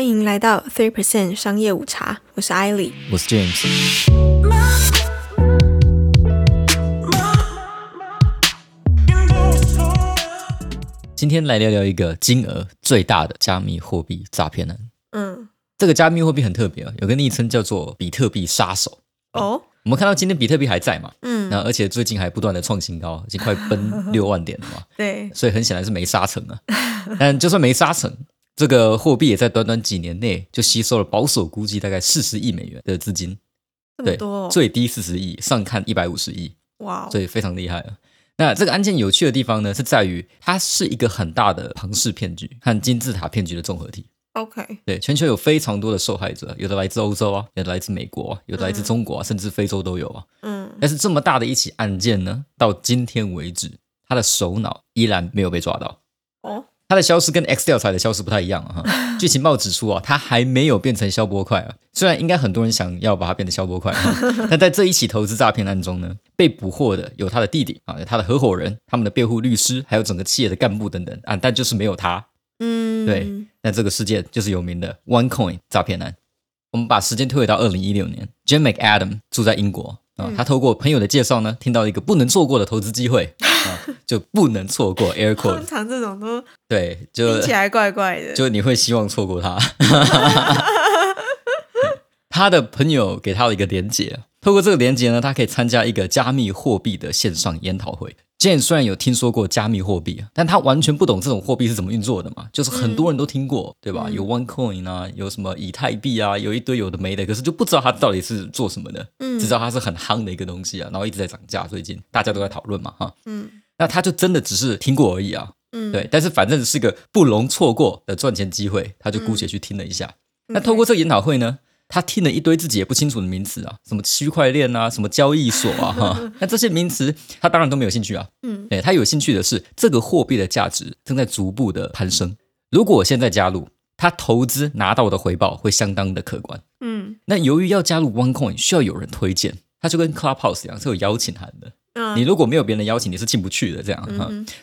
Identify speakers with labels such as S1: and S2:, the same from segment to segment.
S1: 欢迎来到 Three Percent 商业午茶，我是艾莉。
S2: 我是 James。今天来聊聊一个金额最大的加密货币诈骗案。
S1: 嗯，
S2: 这个加密货币很特别啊，有个昵称叫做“比特币杀手
S1: 哦，”。
S2: 我们看到今天比特币还在嘛？
S1: 嗯，
S2: 那而且最近还不断的创新高，已经快奔六万点了嘛。
S1: 对，
S2: 所以很显然是没杀成啊。但就算没杀成，这个货币也在短短几年内就吸收了保守估计大概四十亿美元的资金。对，最低四十亿，上看一百五十亿，
S1: 哇哦，
S2: 所以非常厉害了。那这个案件有趣的地方呢，是在于它是一个很大的庞氏骗局和金字塔骗局的综合体。
S1: OK，
S2: 对，全球有非常多的受害者，有的来自欧洲啊，有的来自美国啊，有的来自中国啊，甚至非洲都有啊。
S1: 嗯，
S2: 但是这么大的一起案件呢，到今天为止，他的首脑依然没有被抓到。
S1: 哦，
S2: 他的消失跟 X 调查的消失不太一样啊。哈 据情报指出啊，他还没有变成消波块啊。虽然应该很多人想要把它变成消波块，啊 但在这一起投资诈骗案中呢，被捕获的有他的弟弟啊，有他的合伙人、他们的辩护律师，还有整个企业的干部等等啊，但就是没有他。
S1: 嗯，
S2: 对，那这个事件就是有名的 OneCoin 诈骗案。我们把时间推回到二零一六年，Jim McAdam 住在英国啊，他透过朋友的介绍呢，听到一个不能错过的投资机会啊，就不能错过 Air
S1: 通。常这种都
S2: 对，就
S1: 听起来怪怪的。
S2: 就你会希望错过他。他的朋友给他了一个连接，透过这个连接呢，他可以参加一个加密货币的线上研讨会。Jane 虽然有听说过加密货币，但他完全不懂这种货币是怎么运作的嘛，就是很多人都听过，对吧？
S1: 嗯
S2: 有 OneCoin 啊，有什么以太币啊，有一堆有的没的，可是就不知道它到底是做什么的，
S1: 嗯
S2: 只知道它是很夯的一个东西啊，然后一直在涨价，最近大家都在讨论嘛，哈。
S1: 嗯
S2: 那他就真的只是听过而已啊，
S1: 嗯，
S2: 对，但是反正是个不容错过的赚钱机会，他就姑且去听了一下。那透过这个研讨会呢，他听了一堆自己也不清楚的名词啊，什么区块链啊，什么交易所啊，哈，那这些名词他当然都没有兴趣啊。
S1: 嗯
S2: 对他有兴趣的是这个货币的价值正在逐步的攀升。如果我现在加入，他投资拿到的回报会相当的可观。
S1: 嗯
S2: 那由于要加入 OneCoin 需要有人推荐，他就跟 Clubhouse 一样是有邀请函的。
S1: 嗯，
S2: 你如果没有别人邀请，你是进不去的。这样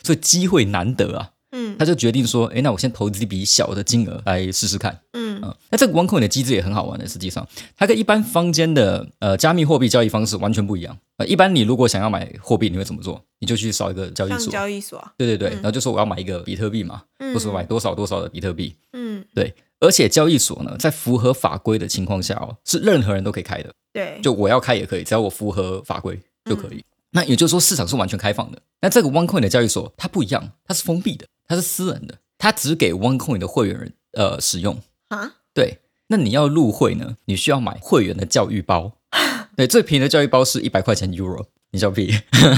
S2: 所以机会难得啊。
S1: 嗯
S2: 他就决定说，诶，那我先投资一笔小的金额来试试看。
S1: 嗯
S2: 嗯，那这个 OneCoin 的机制也很好玩的，实际上它跟一般坊间的呃加密货币交易方式完全不一样。呃，一般你如果想要买货币，你会怎么做？你就去扫一个交易所，
S1: 交易所啊，
S2: 对对对，然后就说我要买一个比特币嘛，
S1: 嗯
S2: 或者买多少多少的比特币。
S1: 嗯，
S2: 对，而且交易所呢，在符合法规的情况下哦，是任何人都可以开的，
S1: 对，
S2: 就我要开也可以，只要我符合法规就可以。那也就是说，市场是完全开放的。那这个 OneCoin 的交易所它不一样，它是封闭的，它是私人的，它只给 OneCoin 的会员人呃使用。
S1: 啊，
S2: 对，那你要入会呢，你需要买会员的教育包。对，最便宜的教育包是一百块钱 Euro，你笑屁。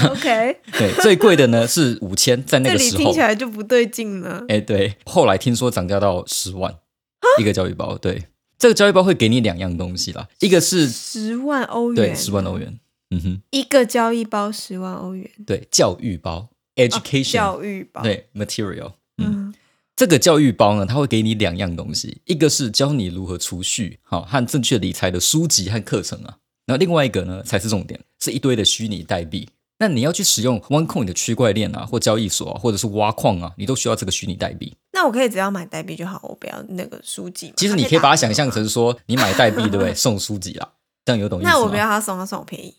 S1: OK，
S2: 对，最贵的呢是五千，在那个时候
S1: 里听起，来就不对劲了。
S2: 哎，对，后来听说涨价到十万一个教育包。对，这个教育包会给你两样东西啦，一个是
S1: 十万欧元，
S2: 对十万欧，元，嗯哼，
S1: 一个交易包十万欧元
S2: 对，教育包
S1: 哦
S2: education，、
S1: 教育包，，
S2: 对 material，嗯。
S1: 嗯
S2: 这个教育包呢，它会给你两样东西，一个是教你如何储蓄，好和正确理财的书籍和课程啊。然后另外一个呢才是重点，是一堆的虚拟代币。那你要去使用 OneCoin 的区块链啊，或交易所啊，或者是挖矿啊，你都需要这个虚拟代币。
S1: 那我可以只要买代币就好，我不要那个书籍。
S2: 其实你可以把它想象成说，你买代币对不对？送书籍啦，这样有懂意思吗？
S1: 那我不要他送，他送我便宜
S2: 啊，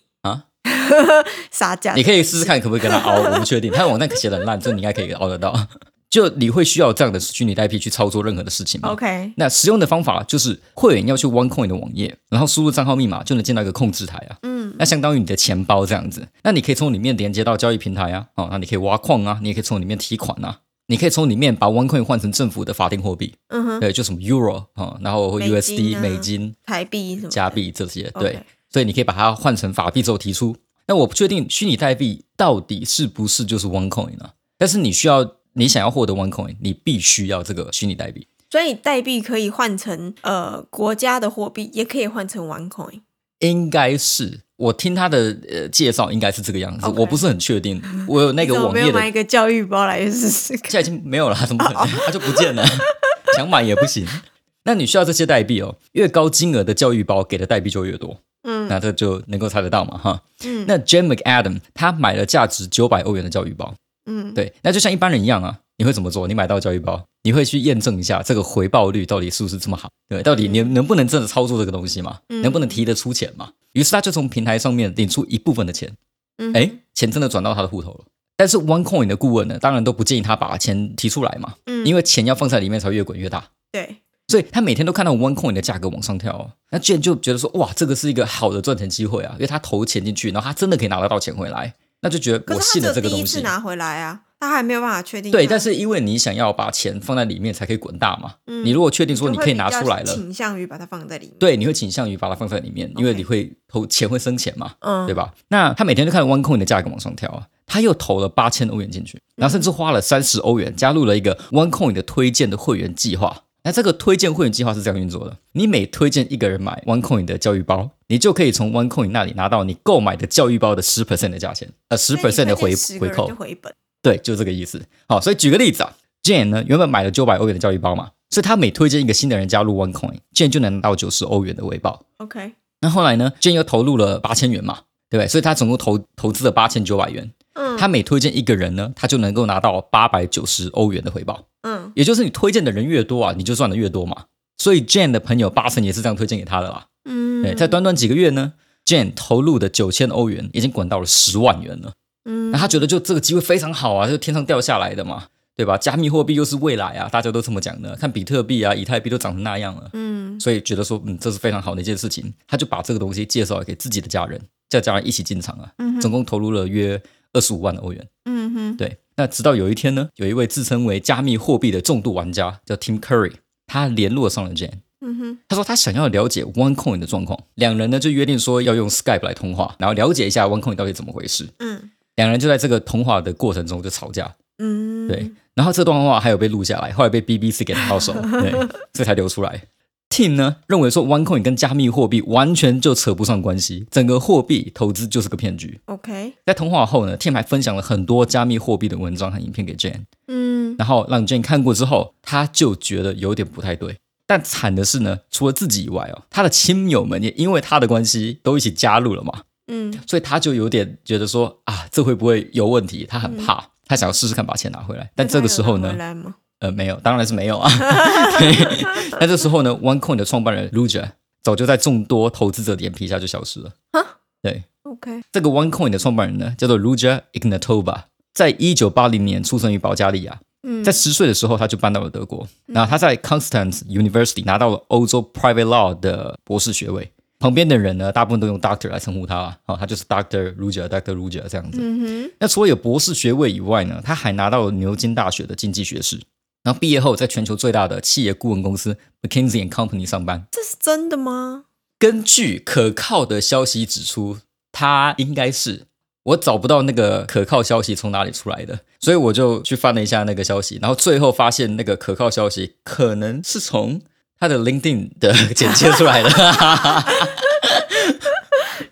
S1: 杀价。
S2: 你可以试试看可不可以跟他熬，我不确定。他的网站写的很烂，这你应该可以熬得到。就你会需要这样的虚拟代币去操作任何的事情吗
S1: OK，
S2: 那使用的方法就是会员要去 OneCoin 的网页，然后输入账号密码就能进到一个控制台啊。
S1: 嗯
S2: 那相当于你的钱包这样子。那你可以从里面连接到交易平台啊，哦，那你可以挖矿啊，你也可以从里面提款啊，你可以从里面把 OneCoin 换成政府的法定货币，
S1: 嗯哼，
S2: 对，就什么 Euro 啊、哦，然后或 USD
S1: 啊
S2: 美金、
S1: 台币什么
S2: 加币这些对，所以你可以把它换成法币之后提出。那我不确定虚拟代币到底是不是就是 OneCoin 呢、但是你需要，你想要获得 OneCoin，你必须要这个虚拟代币。
S1: 所以代币可以换成呃国家的货币，也可以换成 OneCoin。
S2: 应该是我听他的呃介绍，应该是这个样子我不是很确定。我有那个网页的，
S1: 没有买一个教育包来试试看？
S2: 现在已经没有了，怎么可能？它就不见了，想买也不行。那你需要这些代币哦，越高金额的教育包给的代币就越多，
S1: 嗯
S2: 那这就能够猜得到嘛哈。
S1: 嗯
S2: 那 Jim McAdam 他买了价值九百欧元的教育包，
S1: 嗯，
S2: 对，那就像一般人一样啊，你会怎么做？你买到教育包，你会去验证一下这个回报率到底是不是这么好？对，到底你能不能真的操作这个东西嘛？嗯能不能提得出钱嘛？于是他就从平台上面领出一部分的钱，
S1: 嗯
S2: 哎，钱真的转到他的户头了。但是 OneCoin 的顾问呢，当然都不建议他把钱提出来嘛，
S1: 嗯
S2: 因为钱要放在里面才会越滚越大。
S1: 对，
S2: 所以他每天都看到 OneCoin 的价格往上跳、哦，那 Jane 就觉得说，哇，这个是一个好的赚钱机会啊，因为他投钱进去，然后他真的可以拿得到钱回来，那就觉得我信了这个东西。
S1: 一次拿回来啊，他还没有办法确定。
S2: 对，但是因为你想要把钱放在里面才可以滚大嘛，你如果确定说你可以拿出来了，
S1: 倾向于把它放在里面。
S2: 对，你会倾向于把它放在里面，因为你会投钱会生钱嘛，
S1: 嗯，
S2: 对吧？那他每天就看 OneCoin 的价格往上跳啊，他又投了八千欧元进去，然后甚至花了三十欧元加入了一个 OneCoin 的推荐的会员计划。那这个推荐会员计划是这样运作的：你每推荐一个人买 OneCoin 的教育包，你就可以从 OneCoin 那里拿到你购买的教育包的十 percent 的价钱，呃，十 percent 的回回扣
S1: 就。回本。
S2: 对，就这个意思。好，所以举个例子啊，Jane 呢原本买了九百欧元的教育包嘛，所以他每推荐一个新的人加入 OneCoin，Jane 就能拿到九十欧元的回报。
S1: OK，
S2: 那后来呢，Jane 又投入了八千元嘛，对不对？所以他总共投投资了八千九百元。
S1: 嗯
S2: 他每推荐一个人呢，他就能够拿到八百九十欧元的回报。
S1: 嗯
S2: 也就是你推荐的人越多啊，你就赚的越多嘛。所以 Jane 的朋友八成也是这样推荐给他的啦。
S1: 嗯，
S2: 对，在短短几个月呢，Jane 投入的九千欧元已经滚到了十万元了。
S1: 嗯
S2: 那他觉得就这个机会非常好啊，就天上掉下来的嘛，对吧？加密货币又是未来啊，大家都这么讲的。看比特币啊、以太币都涨成那样了，
S1: 嗯
S2: 所以觉得说，嗯，这是非常好的一件事情。他就把这个东西介绍给自己的家人，叫家人一起进场啊，总共投入了约二十五万的欧元。
S1: 嗯哼
S2: 对，那直到有一天呢，有一位自称为加密货币的重度玩家叫 Tim Curry，他联络上了 Jane。
S1: 嗯哼
S2: 他说他想要了解 OneCoin 的状况，两人呢就约定说要用 Skype 来通话，然后了解一下 OneCoin 到底怎么回事。
S1: 嗯
S2: 两人就在这个通话的过程中就吵架，
S1: 嗯，
S2: 对，然后这段话还有被录下来，后来被 BBC 给拿到手，对，这才流出来。Tim 呢认为说 OneCoin 跟加密货币完全就扯不上关系，整个货币投资就是个骗局。
S1: OK，
S2: 在通话后呢，Tim 还分享了很多加密货币的文章和影片给 Jane，
S1: 嗯
S2: 然后让 Jane 看过之后，他就觉得有点不太对。但惨的是呢，除了自己以外哦，他的亲友们也因为他的关系都一起加入了嘛，
S1: 嗯
S2: 所以他就有点觉得说啊，这会不会有问题？他很怕，他想要试试看把钱拿回来。但这个时候呢？呃，没有，当然是没有啊。对但这时候呢，OneCoin 的创办人 Luja 早就在众多投资者的眼皮下就消失了。对
S1: ，OK，
S2: 这个 OneCoin 的创办人呢，叫做 Luja Ignatova，在一九八零年出生于保加利亚。
S1: 嗯
S2: 在十岁的时候，他就搬到了德国。然后他在 Constance University 拿到了欧洲 Private Law 的博士学位。旁边的人呢，大部分都用 Doctor 来称呼他啊，哦，他就是 Doctor Ruja，Doctor Ruja 这样子。
S1: 嗯
S2: 那除了有博士学位以外呢，他还拿到了牛津大学的经济学士。然后毕业后，在全球最大的企业顾问公司 McKinsey and Company 上班。
S1: 这是真的吗？
S2: 根据可靠的消息指出，他应该是我找不到那个可靠消息从哪里出来的，所以我就去翻了一下那个消息，然后最后发现那个可靠消息可能是从他的 LinkedIn 的简介出来的。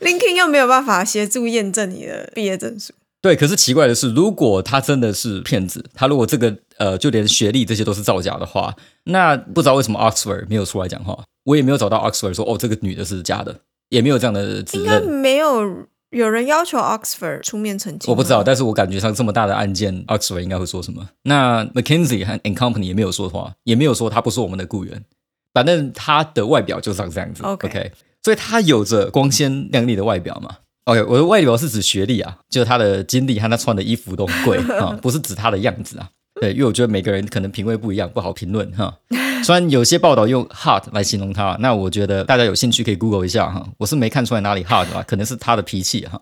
S1: LinkedIn 又没有办法协助验证你的毕业证书。
S2: 对，可是奇怪的是，如果他真的是骗子，他如果这个呃，就连学历这些都是造假的话，那不知道为什么 Oxford 没有出来讲话，我也没有找到 Oxford 说哦，这个女的是假的，也没有这样的指
S1: 应该。没有有人要求 Oxford 出面澄清。
S2: 我不知道，，但是我感觉上这么大的案件，Oxford 应该会说什么？那 McKinsey 和 and Company 也没有说话，也没有说他不是我们的雇员，反正他的外表就长这样子。
S1: OK
S2: 所以他有着光鲜亮丽的外表嘛。OK，我的外表是指学历啊，就是他的经历和他穿的衣服都很贵 啊，不是指他的样子啊。对，因为我觉得每个人可能品味不一样，不好评论哈。虽然有些报道用 hard 来形容他，那我觉得大家有兴趣可以 Google 一下哈。我是没看出来哪里 hard 啊，可能是他的脾气哈。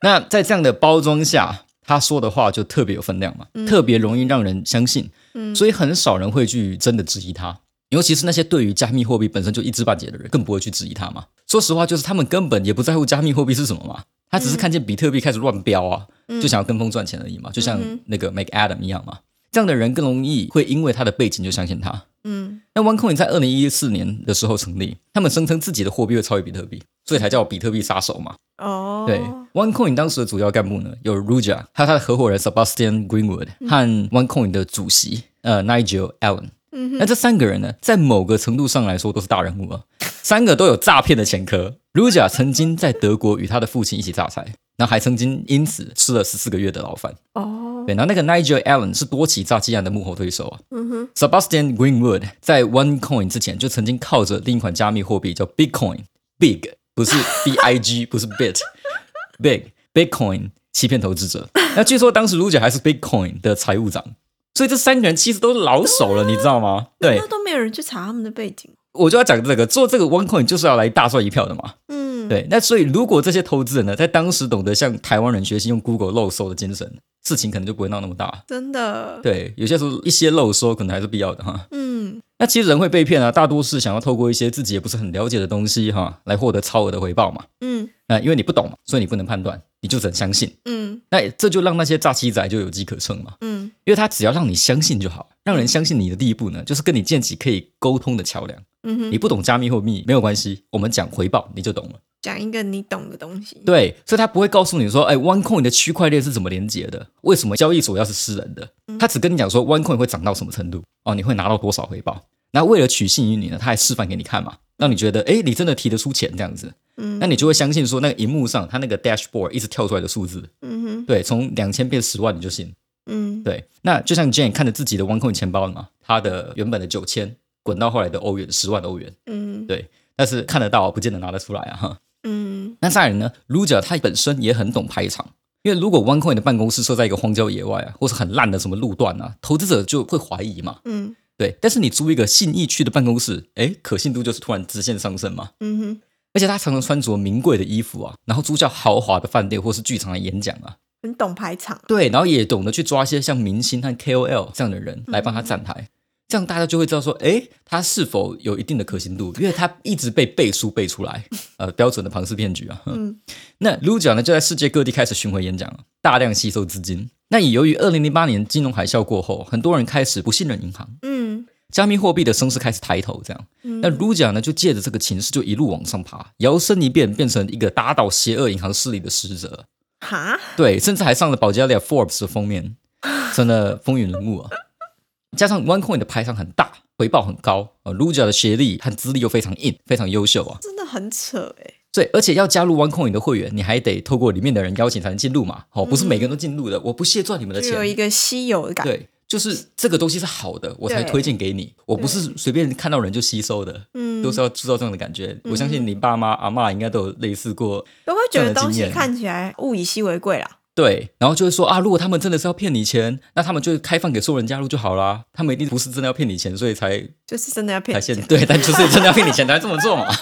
S2: 那在这样的包装下，他说的话就特别有分量嘛，特别容易让人相信，所以很少人会去真的质疑他。尤其是那些对于加密货币本身就一知半解的人，更不会去质疑他嘛。说实话，就是他们根本也不在乎加密货币是什么嘛，他只是看见比特币开始乱飙啊，就想要跟风赚钱而已嘛，就像那个 Make Adam 一样嘛。这样的人更容易会因为他的背景就相信他。
S1: 嗯
S2: 那 OneCoin 在二零一四年的时候成立，他们声称自己的货币会超越比特币，所以才叫比特币杀手嘛。
S1: 哦，
S2: 对，OneCoin 当时的主要干部呢有 Ruja，还有他的合伙人 Sebastian Greenwood 和 OneCoin 的主席呃 Nigel Allen。
S1: 嗯
S2: 那这三个人呢，在某个程度上来说都是大人物啊，三个都有诈骗的前科，Ruja 曾经在德国与他的父亲一起榨菜，然后还曾经因此吃了十四个月的牢饭。
S1: 哦，
S2: 对，然后那个 Nigel Allen 是多起诈欺案的幕后推手啊。
S1: 嗯哼
S2: ，Sebastian Greenwood 在 OneCoin 之前就曾经靠着另一款加密货币叫 Bitcoin，Big 不是 B I G 不是 Bit，Big Bitcoin 欺骗投资者。那据说当时 Ruja 还是 Bitcoin 的财务长，所以这三个人其实都是老手了，你知道吗？对
S1: 那，都没有人去查他们的背景。
S2: 我就要讲这个，做这个 OneCoin 就是要来大赚一票的嘛。
S1: 嗯，，
S2: 对，那所以如果这些投资人呢，在当时懂得向台湾人学习用 Google 漏搜的精神，事情可能就不会闹那么大。
S1: 真的。，
S2: 对，有些时候一些漏搜可能还是必要的哈。
S1: 嗯，
S2: 那其实人会被骗啊，大多是想要透过一些自己也不是很了解的东西哈，来获得超额的回报嘛。
S1: 嗯，
S2: 那因为你不懂嘛，所以你不能判断，你就只能相信。
S1: 嗯，
S2: 那这就让那些诈欺仔就有机可乘嘛，
S1: 嗯，
S2: 因为他只要让你相信就好，让人相信你的第一步呢，就是跟你建起可以沟通的桥梁。
S1: 嗯哼，
S2: 你不懂加密货币没有关系，我们讲回报你就懂了。
S1: 讲一个你懂的东西。
S2: 对，所以他不会告诉你说，哎，OneCoin 的区块链是怎么连接的？为什么交易所要是私人的？他只跟你讲说 OneCoin 会涨到什么程度，哦，你会拿到多少回报。那为了取信于你呢，他还示范给你看嘛，让你觉得，哎，你真的提得出钱这样子，
S1: 嗯。
S2: 那你就会相信说，那个荧幕上它那个 dashboard 一直跳出来的数字，
S1: 嗯哼，
S2: 对，从两千变十万你就信。
S1: 嗯，
S2: 对，那就像 Jane 看着自己的 OneCoin 钱包了嘛，他的原本的九千滚到后来的欧元十万欧元，
S1: 嗯，
S2: 对，但是看得到，不见得拿得出来啊哈。
S1: 嗯，
S2: 那再来呢，Luja 他本身也很懂排场，因为如果 OneCoin 的办公室设在一个荒郊野外啊，或是很烂的什么路段啊，投资者就会怀疑嘛。
S1: 嗯，
S2: 对，但是你租一个信义区的办公室，哎，可信度就是突然直线上升嘛。
S1: 嗯哼，
S2: 而且他常常穿着名贵的衣服啊，然后租叫豪华的饭店或是剧场来演讲啊。
S1: 很懂排场。
S2: 对，然后也懂得去抓一些像明星和 KOL 这样的人来帮他站台，这样大家就会知道说，哎，他是否有一定的可信度，因为他一直被背书背出来，呃，标准的庞氏骗局啊。
S1: 嗯
S2: 那 Luja 呢，就在世界各地开始巡回演讲，大量吸收资金。那也由于二零零八年金融海啸过后，很多人开始不信任银行，
S1: 嗯
S2: 加密货币的声势开始抬头，这样。
S1: 嗯，
S2: 那 Luja 呢，就借着这个情势，就一路往上爬，摇身一变变成一个打倒邪恶银行势力的使者。
S1: 哈，
S2: 对，甚至还上了保加利亚 Forbes 的封面，真的风云人物啊！加上 OneCoin 的排场很大，回报很高啊，Luja 的学历和资历又非常硬，非常优秀啊。
S1: 真的很扯哎。
S2: 对，而且要加入 OneCoin 的会员，你还得透过里面的人邀请才能进入嘛。哦，不是每个人都进入的，我不屑赚你们的钱。
S1: 就有一个稀有的感。
S2: 对，就是这个东西是好的，我才推荐给你。我不是随便看到人就吸收的，
S1: 嗯，
S2: 都是要制造这样的感觉。我相信你爸妈、阿妈应该都有类似过。
S1: 都会觉得东西看起来物以稀为贵啦。
S2: 对，然后就会说啊，如果他们真的是要骗你钱，那他们就开放给所有人加入就好啦。他们一定不是真的要骗你钱，所以才
S1: 就是真的要骗
S2: 才
S1: 你钱。
S2: 对，但就是真的要骗你钱才这么做嘛。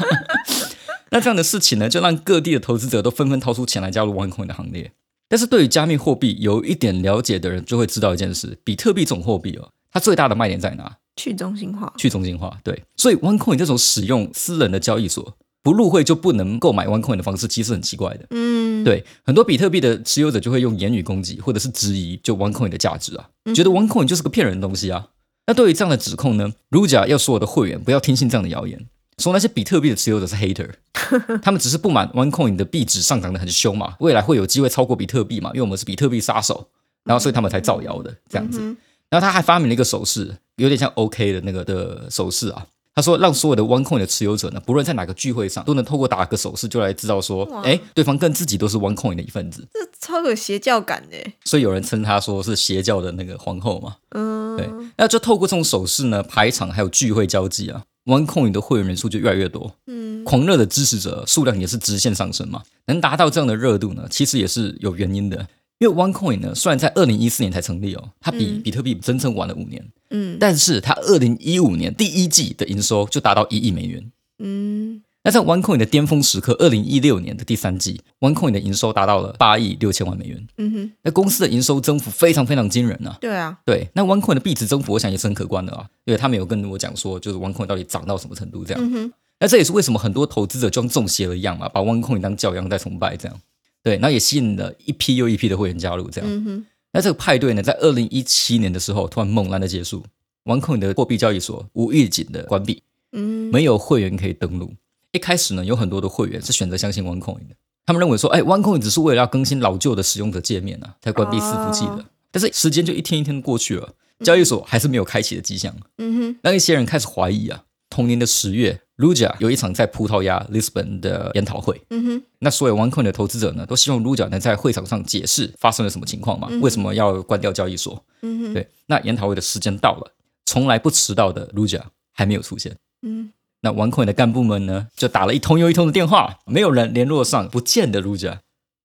S2: 那这样的事情呢，就让各地的投资者都纷纷掏出钱来加入 OneCoin 的行列。但是对于加密货币有一点了解的人，就会知道一件事：比特币这种货币哦，它最大的卖点在哪？
S1: 去中心化。
S2: 去中心化。对，所以 OneCoin 这种使用私人的交易所不入会就不能购买 OneCoin 的方式，其实很奇怪的。
S1: 嗯，
S2: 对，很多比特币的持有者就会用言语攻击或者是质疑就 OneCoin 的价值啊，觉得 OneCoin 就是个骗人的东西啊。那对于这样的指控呢，Ruja 要所有的会员不要听信这样的谣言，说那些比特币的持有者是 hater，他们只是不满 OneCoin 的币值上涨的很凶嘛，未来会有机会超过比特币嘛，因为我们是比特币杀手，然后所以他们才造谣的这样子。
S1: 嗯
S2: 然后他还发明了一个手势，有点像 OK 的那个的手势啊。他说，让所有的 OneCoin 的持有者呢，不论在哪个聚会上，都能透过打个手势就来知道说
S1: 哇，
S2: 哎，对方跟自己都是 OneCoin 的一份子。
S1: 这超有邪教感的欸。
S2: 所以有人称他说是邪教的那个皇后嘛。
S1: 嗯，
S2: 对，那就透过这种手势呢，排场还有聚会交际啊，OneCoin 的会员人数就越来越多，
S1: 嗯
S2: 狂热的支持者数量也是直线上升嘛。能达到这样的热度呢，其实也是有原因的。因为 OneCoin 呢，虽然在二零一四年才成立哦，它比
S1: 嗯
S2: 比特币真正晚了五年，
S1: 嗯
S2: 但是它二零一五年第一季的营收就达到一亿美元。
S1: 嗯
S2: 那在 OneCoin 的巅峰时刻，二零一六年的第三季，OneCoin 的营收达到了八亿六千万美元。
S1: 嗯哼，
S2: 那公司的营收增幅非常非常惊人啊！
S1: 对啊，
S2: 对，那 OneCoin 的币值增幅，我想也是很可观的啊，因为他们有跟我讲说，就是 OneCoin 到底涨到什么程度这样。
S1: 嗯哼，
S2: 那这也是为什么很多投资者就像中邪了一样嘛，把 OneCoin 当教养在崇拜这样。对，然后也吸引了一批又一批的会员加入这样。
S1: 嗯哼，
S2: 那这个派对呢，在二零一七年的时候突然猛然的结束，OneCoin 的货币交易所无预警的关闭，
S1: 嗯
S2: 没有会员可以登录。一开始呢，有很多的会员是选择相信 OneCoin 的，他们认为说，哎，OneCoin 只是为了要更新老旧的使用者界面啊，才关闭伺服器的。
S1: 哦
S2: 但是时间就一天一天的过去了，交易所还是没有开启的迹象，
S1: 嗯哼，
S2: 让一些人开始怀疑啊，同年的十月，Luja 有一场在葡萄牙 Lisbon 的研讨会。
S1: 嗯哼，
S2: 那所有 OneCoin 的投资者呢，都希望 Luja 能在会场上解释发生了什么情况嘛？为什么要关掉交易所？
S1: 嗯哼，
S2: 对，那研讨会的时间到了，从来不迟到的 Luja 还没有出现。
S1: 嗯，
S2: 那 OneCoin 的干部们呢，就打了一通又一通的电话，没有人联络上，不见的 Luja，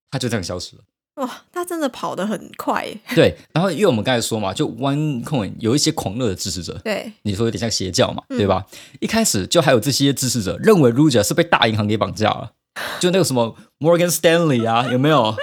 S2: 他就这样消失了。
S1: 哇，他真的跑得很快耶。
S2: 对，然后因为我们刚才说嘛，就 OneCoin 有一些狂热的支持者，
S1: 对，
S2: 你说有点像邪教嘛，
S1: 嗯
S2: 对吧？一开始就还有这些支持者认为 Luja 是被大银行给绑架了，就那个什么 Morgan Stanley 啊，有没有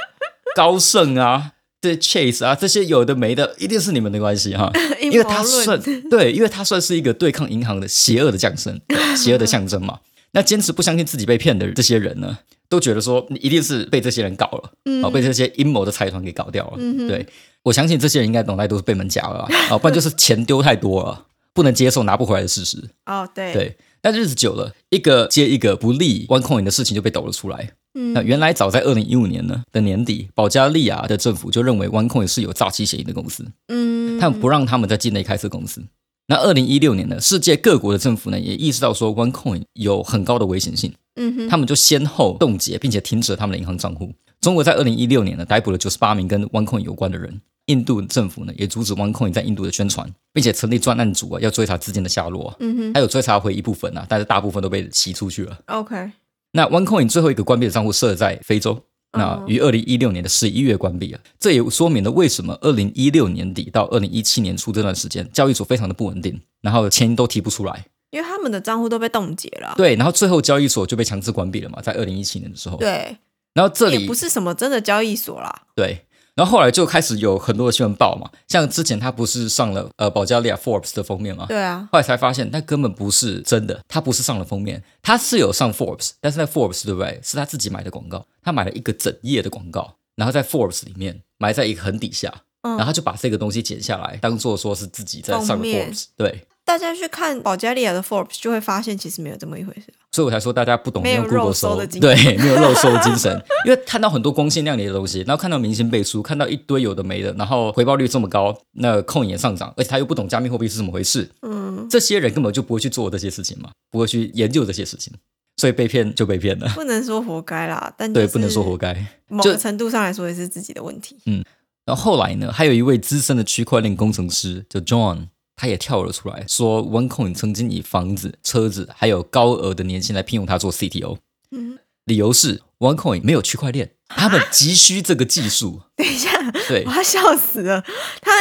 S2: 高盛啊？这 Chase 啊，这些有的没的，一定是你们的关系哈，因为他算 对，因为他算是一个对抗银行的邪恶的降生，邪恶的象征嘛。那坚持不相信自己被骗的这些人呢，都觉得说你一定是被这些人搞了，
S1: 嗯
S2: 哦，被这些阴谋的财团给搞掉了。
S1: 嗯
S2: 对我相信这些人应该脑袋都是被门夹了啊，啊，不然就是钱丢太多了，不能接受拿不回来的事实。
S1: 哦，对，
S2: 对，但日子久了，一个接一个不利 OneCoin 的事情就被抖了出来。
S1: 嗯
S2: 那原来早在二零一五年呢的年底，保加利亚的政府就认为 OneCoin 是有诈欺嫌疑的公司，
S1: 嗯，
S2: 他们不让他们在境内开设公司。那二零一六年呢，世界各国的政府呢也意识到说 OneCoin 有很高的危险性，
S1: 嗯哼，
S2: 他们就先后冻结并且停止了他们的银行账户。中国在二零一六年呢逮捕了九十八名跟 OneCoin 有关的人。印度政府呢也阻止 OneCoin 在印度的宣传，并且成立专案组啊，要追查资金的下落啊。
S1: 嗯哼
S2: 还有追查回一部分啊，但是大部分都被洗出去了。
S1: ，OK，
S2: 那 OneCoin 最后一个关闭的账户设在非洲，那
S1: 哦
S2: 于二零一六年的十一月关闭了。这也说明了为什么二零一六年底到二零一七年初这段时间，交易所非常的不稳定，然后钱都提不出来。
S1: 因为他们的账户都被冻结了啊。
S2: 对，然后最后交易所就被强制关闭了嘛，在二零一七年的时候。
S1: 对，
S2: 然后这里
S1: 也不是什么真的交易所啦。
S2: 对，然后后来就开始有很多的新闻报嘛，像之前他不是上了呃保加利亚 Forbes 的封面吗，
S1: 对啊，
S2: 后来才发现，那根本不是真的，他不是上了封面，他是有上 Forbes，但是在 Forbes 对不对？是他自己买的广告，他买了一个整页的广告，然后在 Forbes 里面埋在一个很底下，
S1: 嗯
S2: 然后他就把这个东西剪下来，当做说是自己在上 Forbes，对，
S1: 大家去看保加利亚的 Forbes 就会发现，其实没有这么一回事。
S2: 所以我才说大家不懂
S1: 没有
S2: 用 Google
S1: 肉搜
S2: 搜
S1: 的精
S2: 对，没有肉搜的精神，因为看到很多光鲜亮丽的东西，然后看到明星背书，看到一堆有的没的，然后回报率这么高，那控也上涨，而且他又不懂加密货币是怎么回事，
S1: 嗯，
S2: 这些人根本就不会去做这些事情嘛，不会去研究这些事情，所以被骗就被骗了。
S1: 不能说活该啦，但
S2: 对，不能说活该。
S1: 某个程度上来说也是自己的问题。
S2: 嗯然后后来呢，还有一位资深的区块链工程师叫 John，他也跳了出来，说 OneCoin 曾经以房子、车子还有高额的年薪来聘用他做 CTO，
S1: 嗯，
S2: 理由是 OneCoin 没有区块链，他们急需这个技术。
S1: 等一下，
S2: 对
S1: 我，要笑死了。他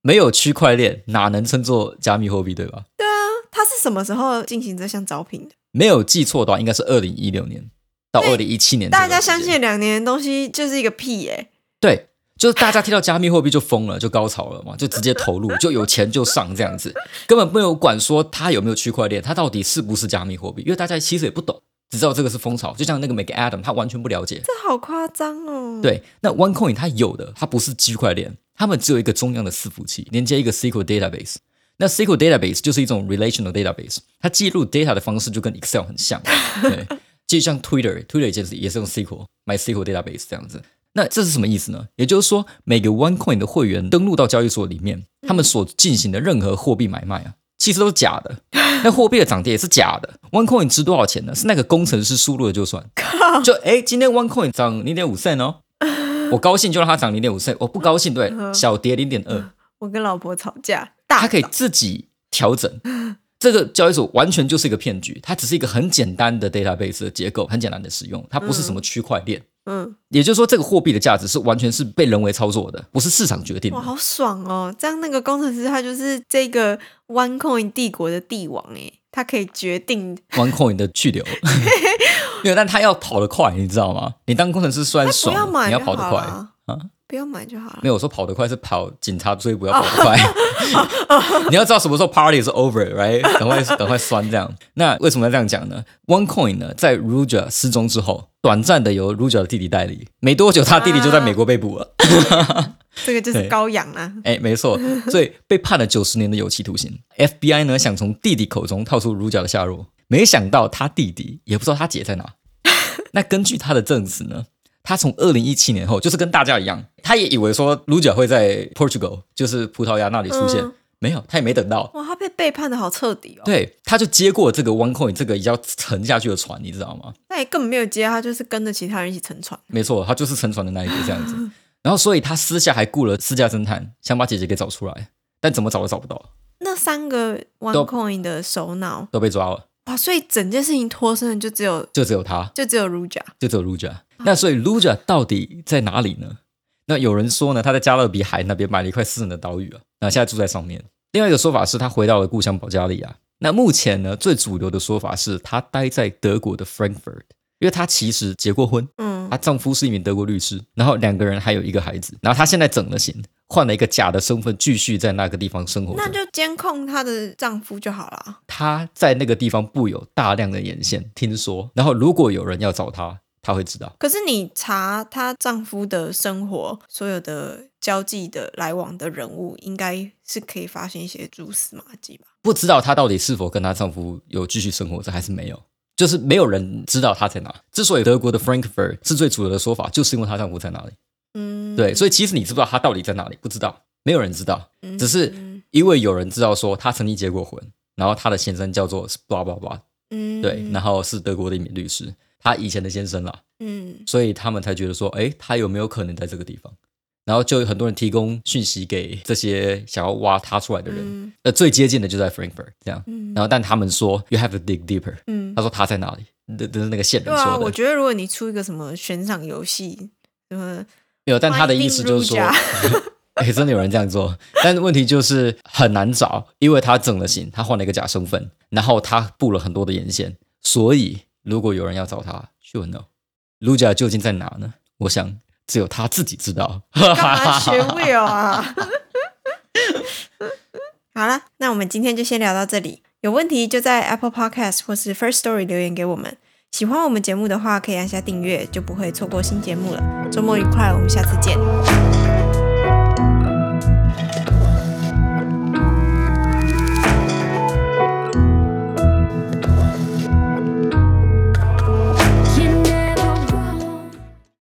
S2: 没有区块链哪能称作加密货币，对吧？
S1: 对啊他是什么时候进行这项招聘的？
S2: 没有记错的话，应该是二零一六年到二零一七年。
S1: 大家相信两年的东西就是一个屁耶、
S2: 对，就是大家听到加密货币就疯了，就高潮了嘛，就直接投入，就有钱就上这样子，根本没有管说它有没有区块链，它到底是不是加密货币，因为大家其实也不懂，只知道这个是风潮，就像那个 Make Adam，他完全不了解。
S1: 这好夸张哦。，
S2: 对，那 OneCoin 它有的，它不是区块链，他们只有一个中央的伺服器，连接一个 SQL database。那 SQL database 就是一种 relational database，它记录 data 的方式就跟 Excel 很像，对，就像 Twitter，Twitter 也是也是用 SQL MySQL database 这样子。那这是什么意思呢？也就是说，每个 OneCoin 的会员登录到交易所里面，他们所进行的任何货币买卖啊，其实都是假的。那货币的涨跌也是假的。OneCoin 值多少钱呢？是那个工程师输入的就算。就哎，今天 OneCoin 涨零点五 cent 哦，我高兴就让它涨零点五 cent，我不高兴对小跌零点二，
S1: 我跟老婆吵架，大
S2: 它可以自己调整。这个交易所完全就是一个骗局，它只是一个很简单的 database 的结构，很简单的使用，它不是什么区块链。
S1: 嗯，
S2: 也就是说，这个货币的价值是完全是被人为操作的，不是市场决定
S1: 哇，好爽哦！这样那个工程师他就是这个 OneCoin 帝国的帝王诶，他可以决定
S2: OneCoin 的去留，没有，但他要跑得快，你知道吗？你当工程师虽然爽
S1: 要，
S2: 你要跑得快啊。
S1: 不要买就好了
S2: 没。有，我说跑得快是跑警察追捕要跑得快。你要知道什么时候 party 是 over，right？赶快赶快酸这样。那为什么要这样讲呢？OneCoin 呢，在 Ruja 失踪之后，短暂的由 Ruja 的弟弟代理，没多久他弟弟就在美国被捕了。
S1: 这个就是
S2: 对
S1: 羔羊啊！
S2: 哎，没错，所以被判了九十年的有期徒刑。FBI 呢想从弟弟口中套出 Ruja 的下落，没想到他弟弟也不知道他姐在哪。那根据他的证词呢，他从二零一七年后，就是跟大家一样，他也以为说 Ruja 会在 Portugal，就是葡萄牙那里出现。
S1: 嗯
S2: 没有，他也没等到。
S1: 哇，他被背叛的好彻底哦。，
S2: 对，他就接过这个 OneCoin 这个要沉下去的船，你知道吗？
S1: 那也根本没有接，他就是跟着其他人一起沉船。
S2: 没错，他就是沉船的那一个这样子。然后，所以他私下还雇了私家侦探，想把姐姐给找出来，但怎么找都找不到，
S1: 那三个 OneCoin 的首脑，
S2: 都被抓了，
S1: 哇，所以整件事情脱身的就只有
S2: 就只有他，
S1: 就只有 Ruja。
S2: 就只有 Luja。那所以 Luja 到底在哪里呢？那有人说呢，他在加勒比海那边买了一块私人的岛屿啊，那现在住在上面。另外一个说法是他回到了故乡保加利亚。那目前呢，最主流的说法是他待在德国的 Frankfurt，因为他其实结过婚，
S1: 嗯
S2: 她丈夫是一名德国律师，然后两个人还有一个孩子，然后她现在整了型，换了一个假的身份，继续在那个地方生活。
S1: 那就监控她的丈夫就好了。
S2: 她在那个地方布有大量的眼线，听说，然后如果有人要找她，她会知道。
S1: 可是你查她丈夫的生活，所有的交际的来往的人物，应该是可以发现一些蛛丝马迹吧？
S2: 不知道她到底是否跟她丈夫有继续生活着，还是没有。就是没有人知道她在哪。之所以德国的 Frankfurt 是最主流的说法，就是因为她丈夫在哪里。
S1: 嗯，
S2: 对，所以其实你知不知道他到底在哪里？不知道，没有人知道。
S1: 嗯
S2: 只是因为有人知道说他曾经结过婚，然后他的先生叫做 blah blah blah，
S1: 嗯，
S2: 对，然后是德国的一名律师，他以前的先生啦，
S1: 嗯
S2: 所以他们才觉得说，哎，他有没有可能在这个地方？然后就有很多人提供讯息给这些想要挖他出来的人，
S1: 嗯
S2: 呃，最接近的就在 Frankfurt 这样，
S1: 嗯
S2: 然后但他们说 you have to dig deeper，
S1: 嗯，
S2: 他说他在哪里？这这是那个线人
S1: 对啊，
S2: 说的，
S1: 我觉得如果你出一个什么悬赏游戏，什么
S2: 没有，但他的意思就是说哎，真的有人这样做，但问题就是很难找，因为他整了型，他换了一个假身份，然后他布了很多的眼线，所以如果有人要找他，sure no，卢贾究竟在哪呢？我想只有他自己知道。
S1: 干嘛学 Will 啊？好了，那我们今天就先聊到这里。有问题就在 Apple Podcast 或是 First Story 留言给我们。喜欢我们节目的话，可以按下订阅，就不会错过新节目了。周末愉快，我们下次见。